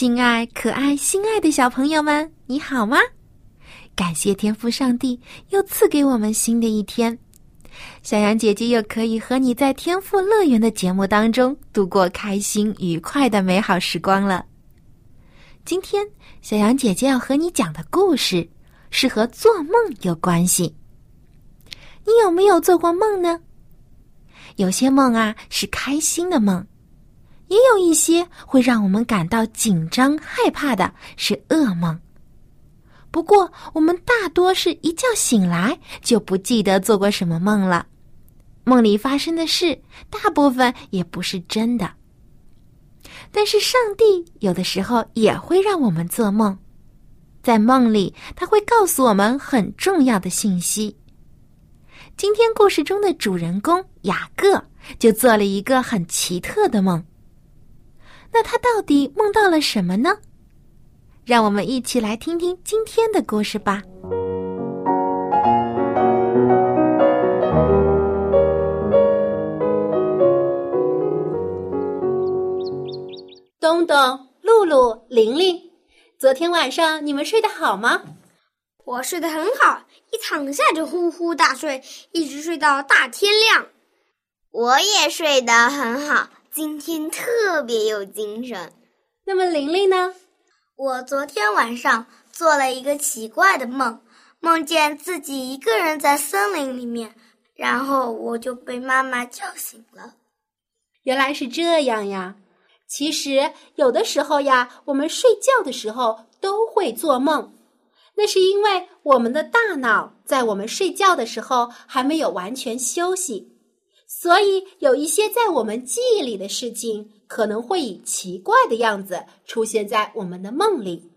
亲爱、可爱、心爱的小朋友们，你好吗？感谢天父上帝又赐给我们新的一天，小羊姐姐又可以和你在天赋乐园的节目当中度过开心愉快的美好时光了。今天，小羊姐姐要和你讲的故事是和做梦有关系。你有没有做过梦呢？有些梦啊是开心的梦。也有一些会让我们感到紧张害怕的，是噩梦。不过，我们大多是一觉醒来就不记得做过什么梦了。梦里发生的事，大部分也不是真的。但是，上帝有的时候也会让我们做梦，在梦里，他会告诉我们很重要的信息。今天故事中的主人公雅各就做了一个很奇特的梦。那他到底梦到了什么呢？让我们一起来听听今天的故事吧。东东、露露、玲玲，昨天晚上你们睡得好吗？我睡得很好，一躺下就呼呼大睡，一直睡到大天亮。我也睡得很好。今天特别有精神。那么玲玲呢？我昨天晚上做了一个奇怪的梦，梦见自己一个人在森林里面，然后我就被妈妈叫醒了。原来是这样呀！其实有的时候呀，我们睡觉的时候都会做梦，那是因为我们的大脑在我们睡觉的时候还没有完全休息。所以，有一些在我们记忆里的事情，可能会以奇怪的样子出现在我们的梦里。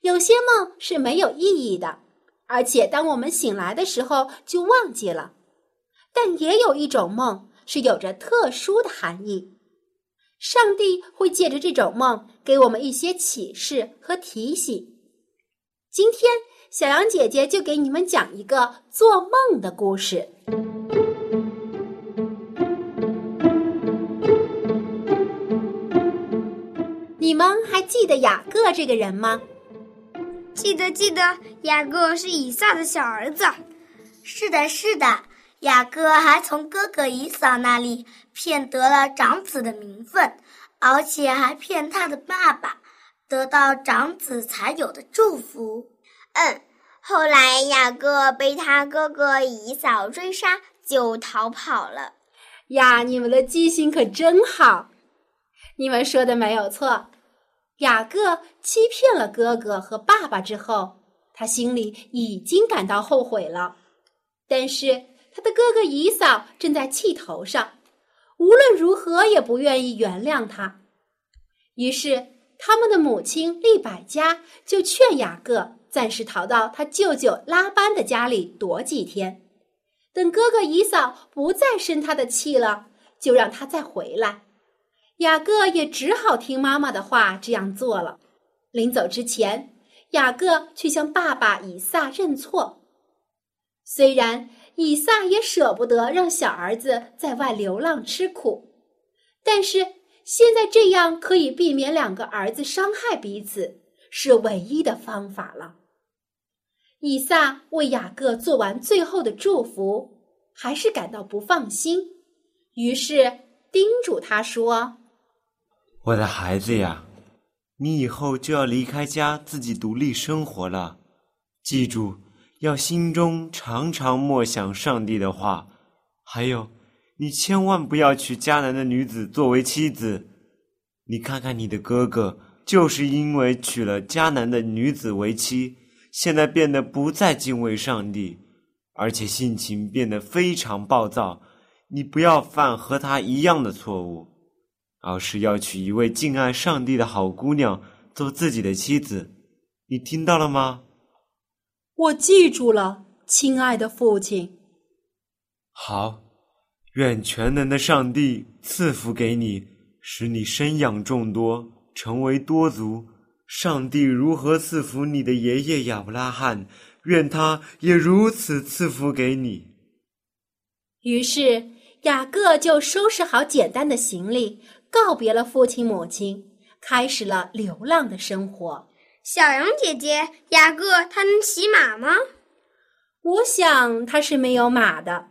有些梦是没有意义的，而且当我们醒来的时候就忘记了。但也有一种梦是有着特殊的含义，上帝会借着这种梦给我们一些启示和提醒。今天，小羊姐姐就给你们讲一个做梦的故事。你们还记得雅各这个人吗？记得，记得，雅各是以撒的小儿子。是的，是的，雅各还从哥哥以扫那里骗得了长子的名分，而且还骗他的爸爸，得到长子才有的祝福。嗯，后来雅各被他哥哥以扫追杀，就逃跑了。呀，你们的记性可真好！你们说的没有错。雅各欺骗了哥哥和爸爸之后，他心里已经感到后悔了。但是他的哥哥以扫正在气头上，无论如何也不愿意原谅他。于是他们的母亲利百加就劝雅各暂时逃到他舅舅拉班的家里躲几天，等哥哥以扫不再生他的气了，就让他再回来。雅各也只好听妈妈的话，这样做了。临走之前，雅各去向爸爸以撒认错。虽然以撒也舍不得让小儿子在外流浪吃苦，但是现在这样可以避免两个儿子伤害彼此，是唯一的方法了。以撒为雅各做完最后的祝福，还是感到不放心，于是叮嘱他说。我的孩子呀，你以后就要离开家，自己独立生活了。记住，要心中常常默想上帝的话。还有，你千万不要娶迦南的女子作为妻子。你看看你的哥哥，就是因为娶了迦南的女子为妻，现在变得不再敬畏上帝，而且性情变得非常暴躁。你不要犯和他一样的错误。而是要娶一位敬爱上帝的好姑娘做自己的妻子。你听到了吗？我记住了，亲爱的父亲。好，愿全能的上帝赐福给你，使你生养众多，成为多族。上帝如何赐福你的爷爷亚伯拉罕，愿他也如此赐福给你。于是雅各就收拾好简单的行李，告别了父亲母亲，开始了流浪的生活。小羊姐姐，雅各他能骑马吗？我想他是没有马的，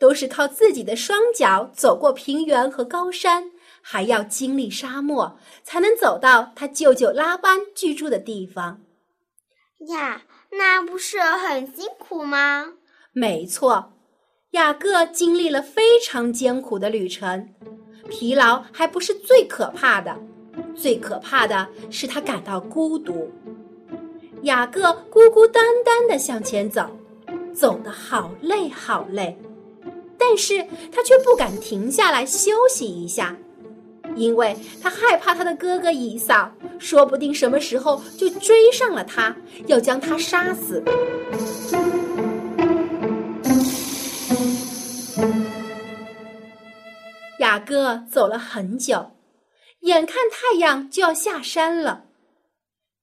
都是靠自己的双脚走过平原和高山。还要经历沙漠，才能走到他舅舅拉班居住的地方。呀，那不是很辛苦吗？没错，雅各经历了非常艰苦的旅程，疲劳还不是最可怕的，最可怕的是他感到孤独。雅各孤孤单单的向前走，走得好累好累，但是他却不敢停下来休息一下。因为他害怕他的哥哥以扫，说不定什么时候就追上了他，要将他杀死。雅各走了很久，眼看太阳就要下山了，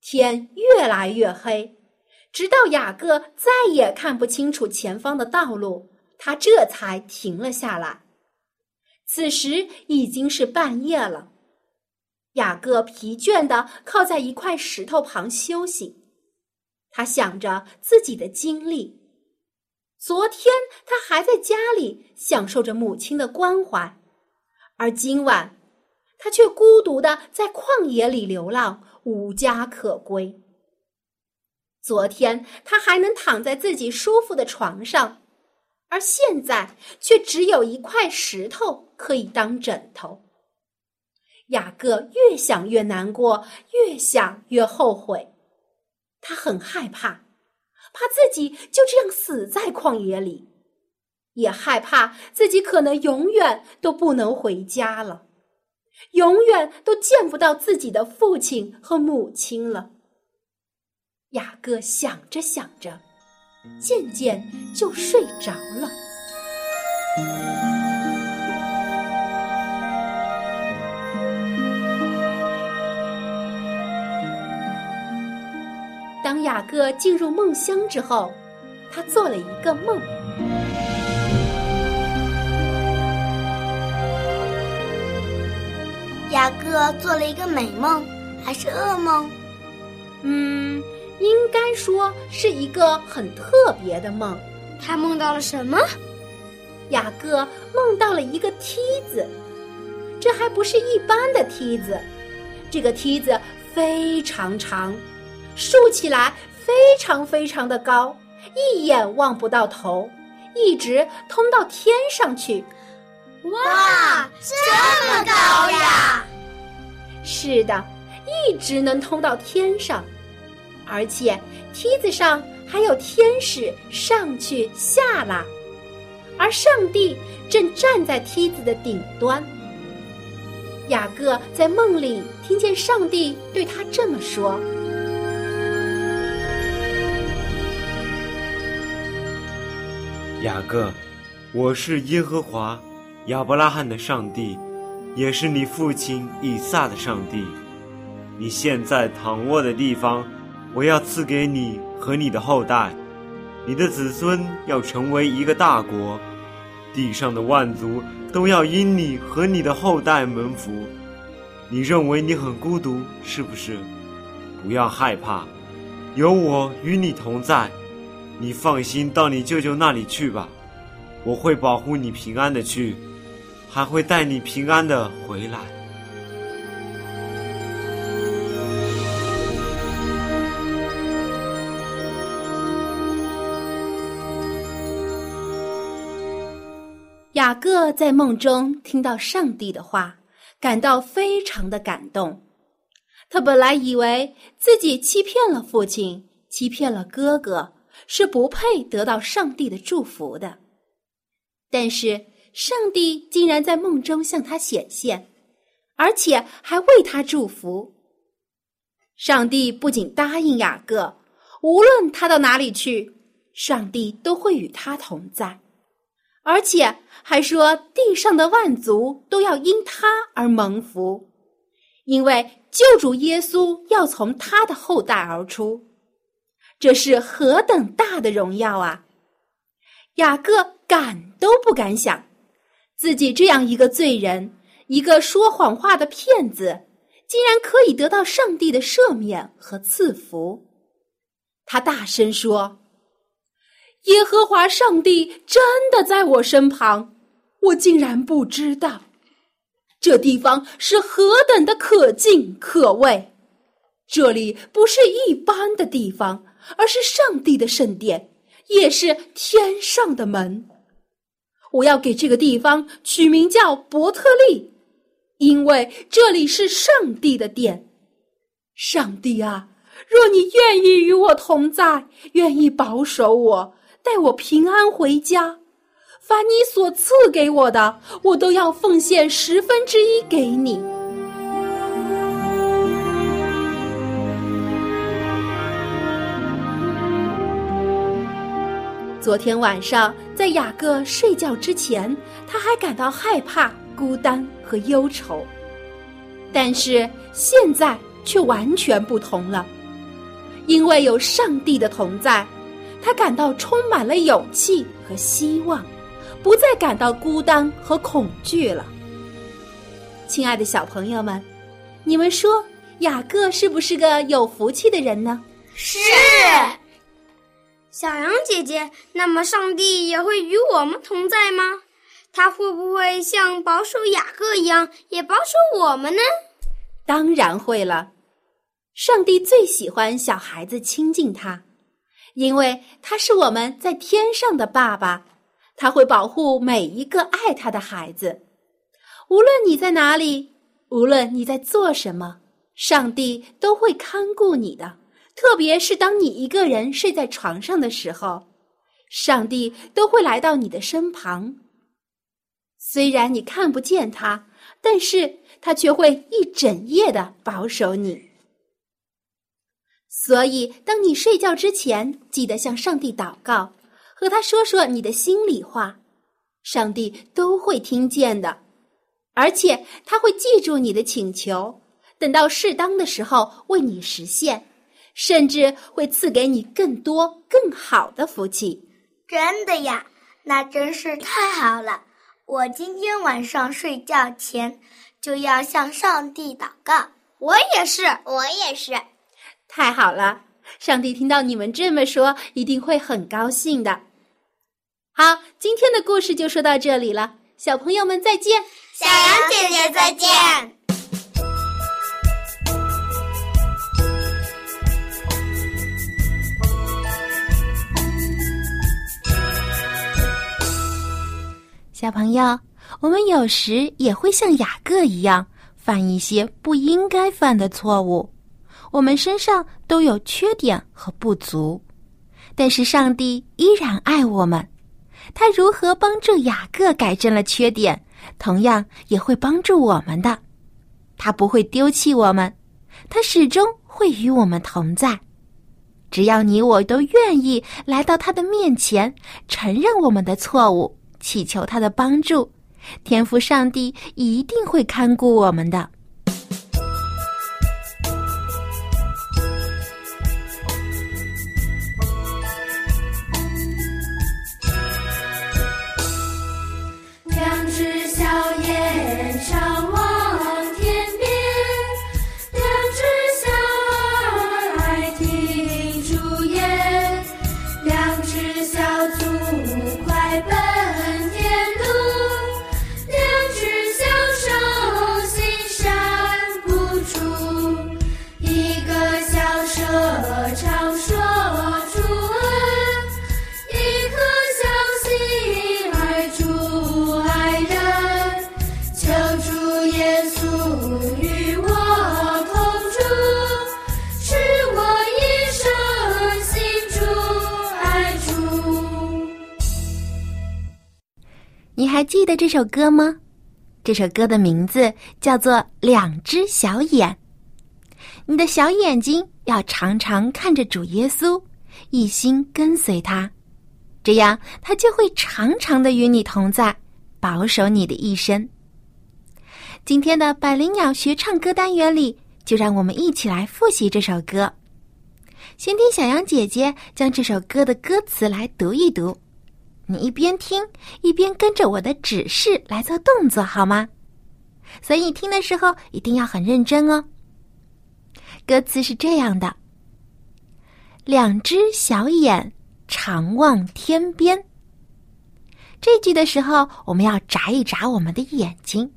天越来越黑，直到雅各再也看不清楚前方的道路，他这才停了下来。此时已经是半夜了，雅各疲倦地靠在一块石头旁休息。他想着自己的经历，昨天他还在家里享受着母亲的关怀，而今晚他却孤独的在旷野里流浪，无家可归。昨天他还能躺在自己舒服的床上。而现在却只有一块石头可以当枕头。雅各越想越难过，越想越后悔。他很害怕，怕自己就这样死在旷野里，也害怕自己可能永远都不能回家了，永远都见不到自己的父亲和母亲了。雅各想着想着。渐渐就睡着了。当雅各进入梦乡之后，他做了一个梦。雅各做了一个美梦，还是噩梦？嗯。应该说是一个很特别的梦。他梦到了什么？雅各梦到了一个梯子，这还不是一般的梯子，这个梯子非常长，竖起来非常非常的高，一眼望不到头，一直通到天上去。哇，这么高呀！是的，一直能通到天上。而且梯子上还有天使上去下来，而上帝正站在梯子的顶端。雅各在梦里听见上帝对他这么说：“雅各，我是耶和华亚伯拉罕的上帝，也是你父亲以撒的上帝。你现在躺卧的地方。”我要赐给你和你的后代，你的子孙要成为一个大国，地上的万族都要因你和你的后代蒙福。你认为你很孤独，是不是？不要害怕，有我与你同在。你放心到你舅舅那里去吧，我会保护你平安的去，还会带你平安的回来。雅各在梦中听到上帝的话，感到非常的感动。他本来以为自己欺骗了父亲，欺骗了哥哥，是不配得到上帝的祝福的。但是上帝竟然在梦中向他显现，而且还为他祝福。上帝不仅答应雅各，无论他到哪里去，上帝都会与他同在，而且还说地上的万族都要因他而蒙福，因为救主耶稣要从他的后代而出。这是何等大的荣耀啊！雅各敢都不敢想，自己这样一个罪人，一个说谎话的骗子。竟然可以得到上帝的赦免和赐福，他大声说：“耶和华上帝真的在我身旁，我竟然不知道。这地方是何等的可敬可畏！这里不是一般的地方，而是上帝的圣殿，也是天上的门。我要给这个地方取名叫伯特利。”因为这里是上帝的殿，上帝啊，若你愿意与我同在，愿意保守我，带我平安回家，凡你所赐给我的，我都要奉献十分之一给你。昨天晚上在雅各睡觉之前，他还感到害怕。孤单和忧愁，但是现在却完全不同了，因为有上帝的同在，他感到充满了勇气和希望，不再感到孤单和恐惧了。亲爱的小朋友们，你们说雅各是不是个有福气的人呢？是。小羊姐姐，那么上帝也会与我们同在吗？他会不会像保守雅各一样，也保守我们呢？当然会了。上帝最喜欢小孩子亲近他，因为他是我们在天上的爸爸。他会保护每一个爱他的孩子，无论你在哪里，无论你在做什么，上帝都会看顾你的。特别是当你一个人睡在床上的时候，上帝都会来到你的身旁。虽然你看不见他，但是他却会一整夜的保守你。所以，当你睡觉之前，记得向上帝祷告，和他说说你的心里话，上帝都会听见的，而且他会记住你的请求，等到适当的时候为你实现，甚至会赐给你更多更好的福气。真的呀，那真是太好了。我今天晚上睡觉前就要向上帝祷告。我也是，我也是。太好了，上帝听到你们这么说，一定会很高兴的。好，今天的故事就说到这里了，小朋友们再见，小羊姐姐再见。小朋友，我们有时也会像雅各一样犯一些不应该犯的错误。我们身上都有缺点和不足，但是上帝依然爱我们。他如何帮助雅各改正了缺点，同样也会帮助我们的。他不会丢弃我们，他始终会与我们同在。只要你我都愿意来到他的面前，承认我们的错误。祈求他的帮助，天父上帝一定会看顾我们的。记得这首歌吗？这首歌的名字叫做《两只小眼》。你的小眼睛要常常看着主耶稣，一心跟随他，这样他就会常常的与你同在，保守你的一生。今天的百灵鸟学唱歌单元里，就让我们一起来复习这首歌。先听小羊姐姐将这首歌的歌词来读一读，你一边听一边跟着我的指示来做动作，好吗？所以听的时候一定要很认真哦。歌词是这样的：两只小眼常望天边。这句的时候，我们要眨一眨我们的眼睛。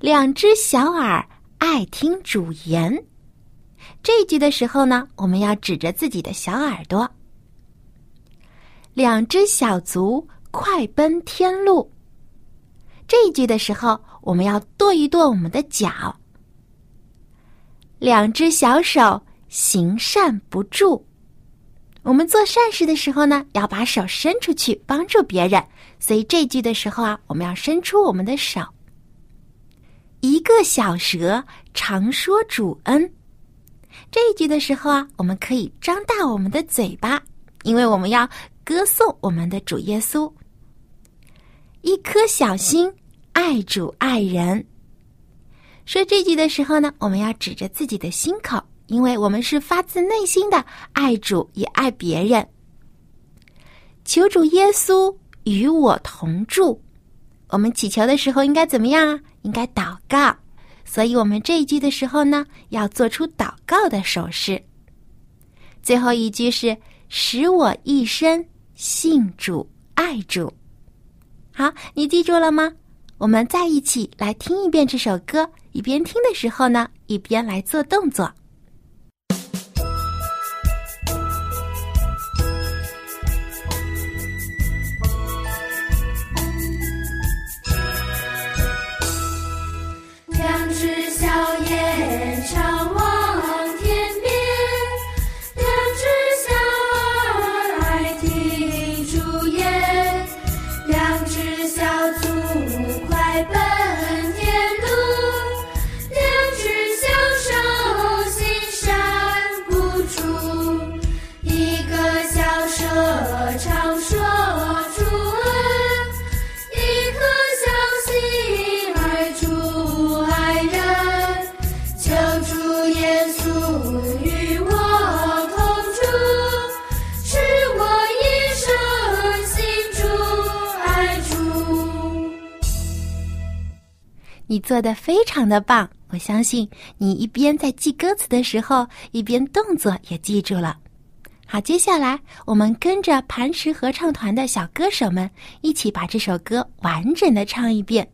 两只小耳爱听主言。这句的时候呢，我们要指着自己的小耳朵。两只小足快奔天路。这一句的时候，我们要跺一跺我们的脚。两只小手行善不住。我们做善事的时候呢，要把手伸出去帮助别人，所以这句的时候啊，我们要伸出我们的手。一个小蛇常说主恩。这一句的时候啊，我们可以张大我们的嘴巴，因为我们要歌颂我们的主耶稣。一颗小心爱主爱人。说这句的时候呢，我们要指着自己的心口，因为我们是发自内心的爱主也爱别人。求主耶稣与我同住。我们祈求的时候应该怎么样啊？应该祷告。所以我们这一句的时候呢，要做出祷告的手势。最后一句是“使我一生信主爱主”。好，你记住了吗？我们再一起来听一遍这首歌，一边听的时候呢，一边来做动作。你做的非常的棒，我相信你一边在记歌词的时候，一边动作也记住了。好，接下来我们跟着磐石合唱团的小歌手们一起把这首歌完整的唱一遍。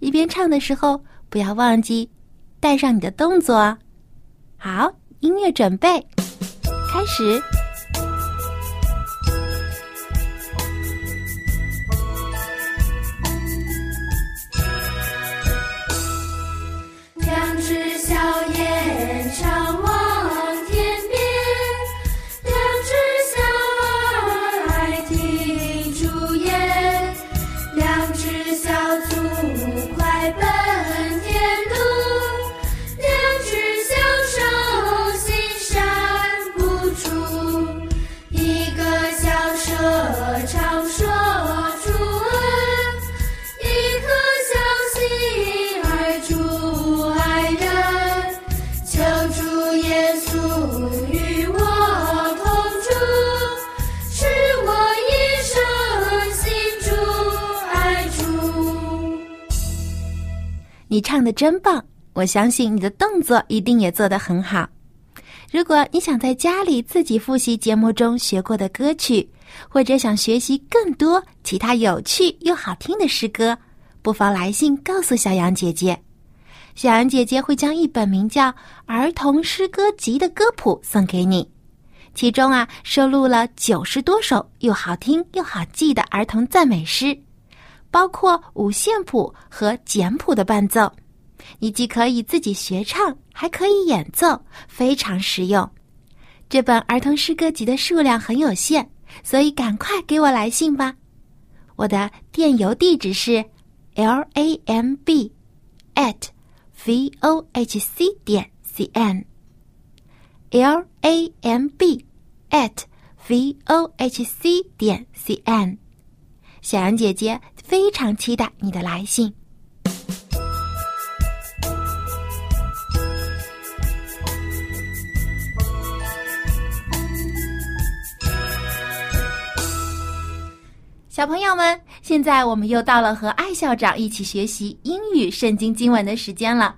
一边唱的时候，不要忘记带上你的动作。好，音乐准备，开始。人常望你唱的真棒，我相信你的动作一定也做得很好。如果你想在家里自己复习节目中学过的歌曲，或者想学习更多其他有趣又好听的诗歌，不妨来信告诉小杨姐姐。小杨姐姐会将一本名叫《儿童诗歌集》的歌谱送给你，其中啊收录了九十多首又好听又好记的儿童赞美诗。包括五线谱和简谱的伴奏，你既可以自己学唱，还可以演奏，非常实用。这本儿童诗歌集的数量很有限，所以赶快给我来信吧。我的电邮地址是 l a m b at v o h c 点 c n l a m b at v o h c 点 c n。小羊姐姐非常期待你的来信。小朋友们，现在我们又到了和艾校长一起学习英语圣经经文的时间了。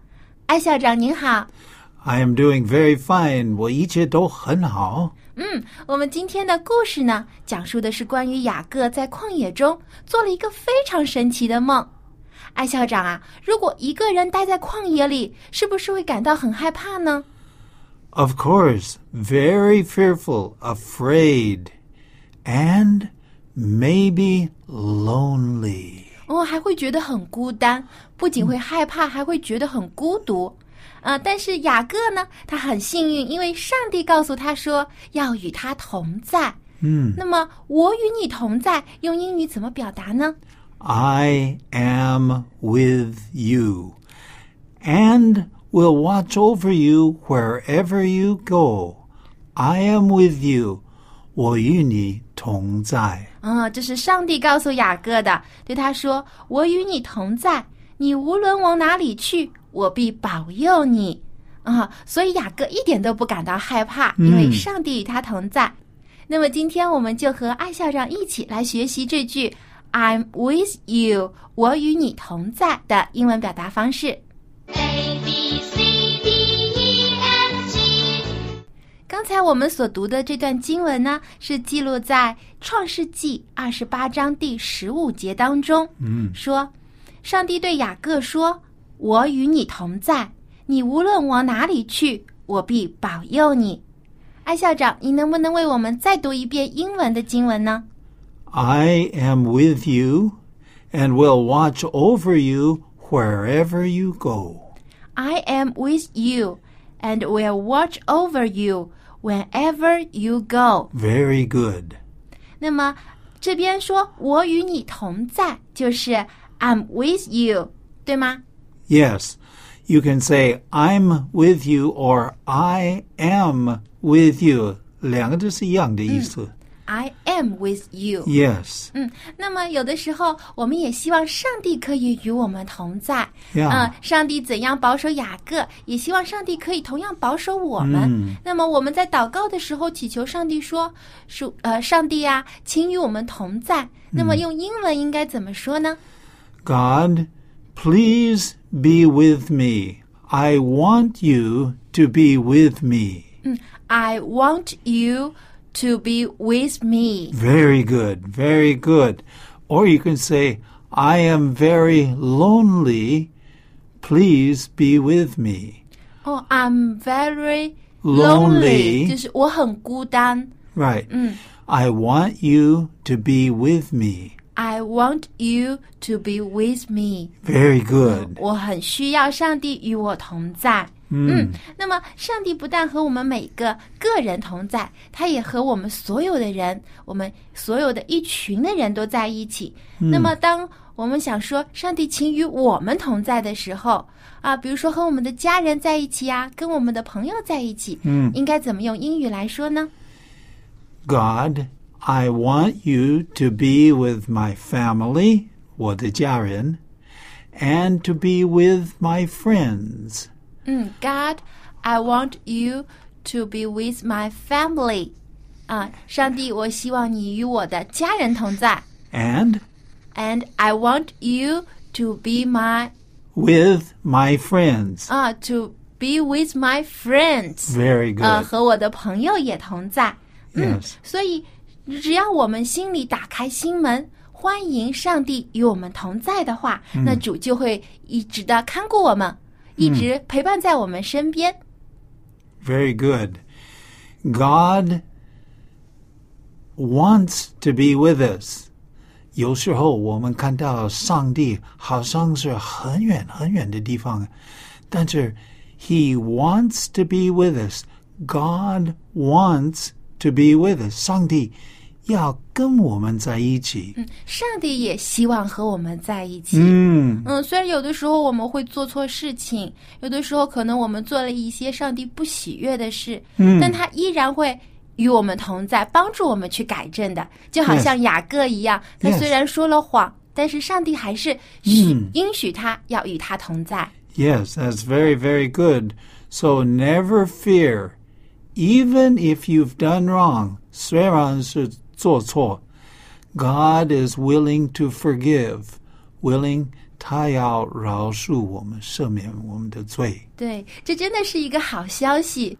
艾校长您好。I am doing very fine. 我一切都很好。嗯，我们今天的故事呢，讲述的是关于雅各在旷野中做了一个非常神奇的梦。艾校长啊，如果一个人待在旷野里，是不是会感到很害怕呢？Of course, very fearful, afraid, and maybe lonely. 哦，还会觉得很孤单，不仅会害怕，还会觉得很孤独。啊、但是雅各呢，他很幸运，因为上帝告诉他说要与他同在。嗯，那么我与你同在，用英语怎么表达呢？I am with you, and will watch over you wherever you go. I am with you. 我与你同在。啊、这是上帝告诉雅各的，对他说：“我与你同在，你无论往哪里去，我必保佑你。”啊，所以雅各一点都不感到害怕，因为嗯上帝与他同在。那么今天我们就和艾校长一起来学习这句 “I'm with you”，我与你同在的英文表达方式。A B C D E F G 刚才我们所读的这段经文呢，是记录在创世纪二十八章第十五节当中。嗯，说，上帝对雅各说：“我与你同在，你无论往哪里去，我必保佑你。”艾校长，你能不能为我们再读一遍英文的经文呢？I am with you, and will watch over you wherever you go. I am with you, and will watch over you whenever you go. Very good. 那么这边说“我与你同在”，就是 I'm with you，对吗？Yes, you can say I'm with you or I am with you. 两个都是一样的意思。I am with you。Yes. 嗯，那么有的时候，我们也希望上帝可以与我们同在。Yeah. 嗯，上帝怎样保守雅各，也希望上帝可以同样保守我们。嗯那么我们在祷告的时候，祈求上帝说：“属呃，上帝啊，请与我们同在。”那么用英文应该怎么说呢？God, please be with me. I want you to be with me. I want you to be with me. Very good, very good. Or you can say, I am very lonely. Please be with me. 哦、i m very Lonely 就是我很孤单。 Right. 嗯 I want you to be with me. I want you to be with me. Very good. 我很需要上帝与我同在。嗯，那么上帝不但和我们每个个人同在，他也和我们所有的人，我们所有的一群的人都在一起。那么，当我们想说上帝请与我们同在的时候，啊，比如说和我们的家人在一起啊，跟我们的朋友在一起，嗯应该怎么用英语来说呢？God, I want you to be with my family, 我的家人, and to be with my friends. 嗯，God, I want you to be with my family。啊，上帝，我希望你与我的家人同在。 And And I want you to be my with my friends. 啊、to be with my friends。 Very 呃， good. 和我的朋友也同在。嗯 Yes. 所以 只要我们心里打开心门，欢迎上帝与我们同在的话，那主就会一直的看顾我们，一直陪伴在我们身边。Very good. God wants to be with us. 有时候我们看到上帝好像是很远很远的地方，但是 He wants to be with us. God wants to be with us. 上帝要跟我们在一起。嗯，上帝也希望和我们在一起。嗯嗯，虽然有的时候我们会做错事情，有的时候可能我们做了一些上帝不喜悦的事，嗯但他依然会与我们同在，帮助我们去改正的。就好 Yes. 像雅各一样，他 Yes. 虽然说了谎，但是上帝还是许、嗯应许他要与他同在。Yes, that's very, very good. So never fear. Even if you've done wrong, 虽然是做错, God is willing to forgive. Willing 他要饶恕我们，赦免我们的罪。对，这真的是一个好消息。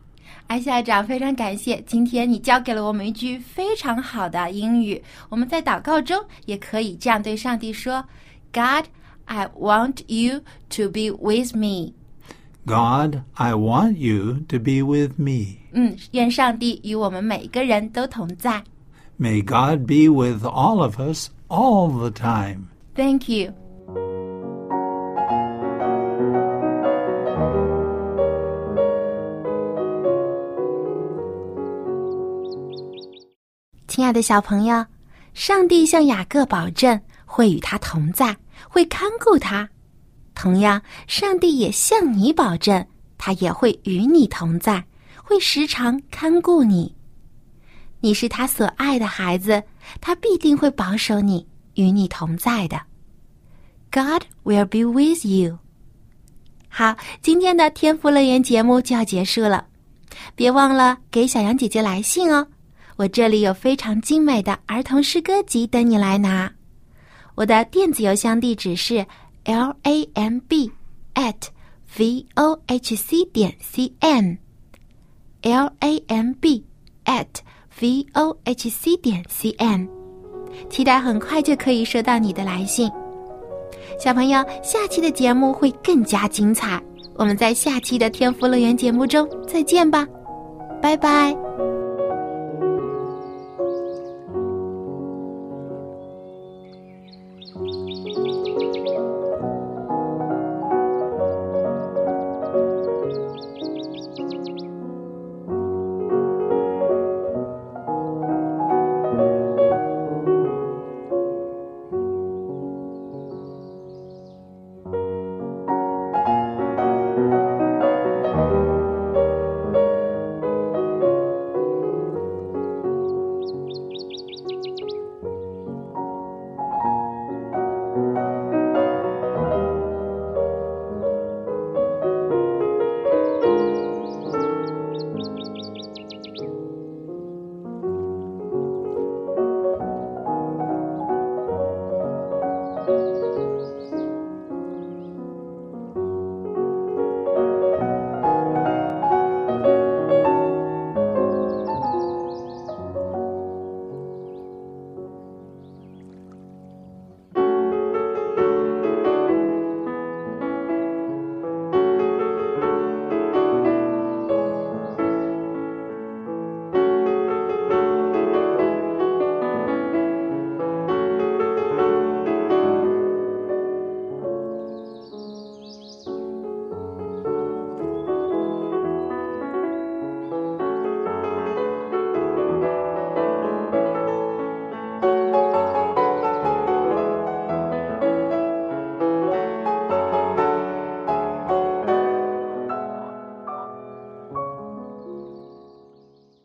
艾校长，非常感谢，今天你教给了我们一句非常好的英语。我们在祷告中也可以这样对上帝说：“God, I want you to be with me。 God, I want you to be with me. ” 嗯，愿上帝与我们每个人都同在。May God be with all of us all the time. Thank you。亲爱的小朋友，上帝向雅各保证会与他同在，会看顾他。同样，上帝也向你保证，他也会与你同在，会时常看顾你。你是他所爱的孩子，他必定会保守你，与你同在的。God will be with you。好，今天的天赋乐园节目就要结束了，别忘了给小羊姐姐来信哦。我这里有非常精美的儿童诗歌集等你来拿。我的电子邮箱地址是 l a m b at v o h c 点 c n l a m b at v o h c 点 c n，期待很快就可以收到你的来信。小朋友，下期的节目会更加精彩，我们在下期的天赋乐园节目中再见吧，拜拜。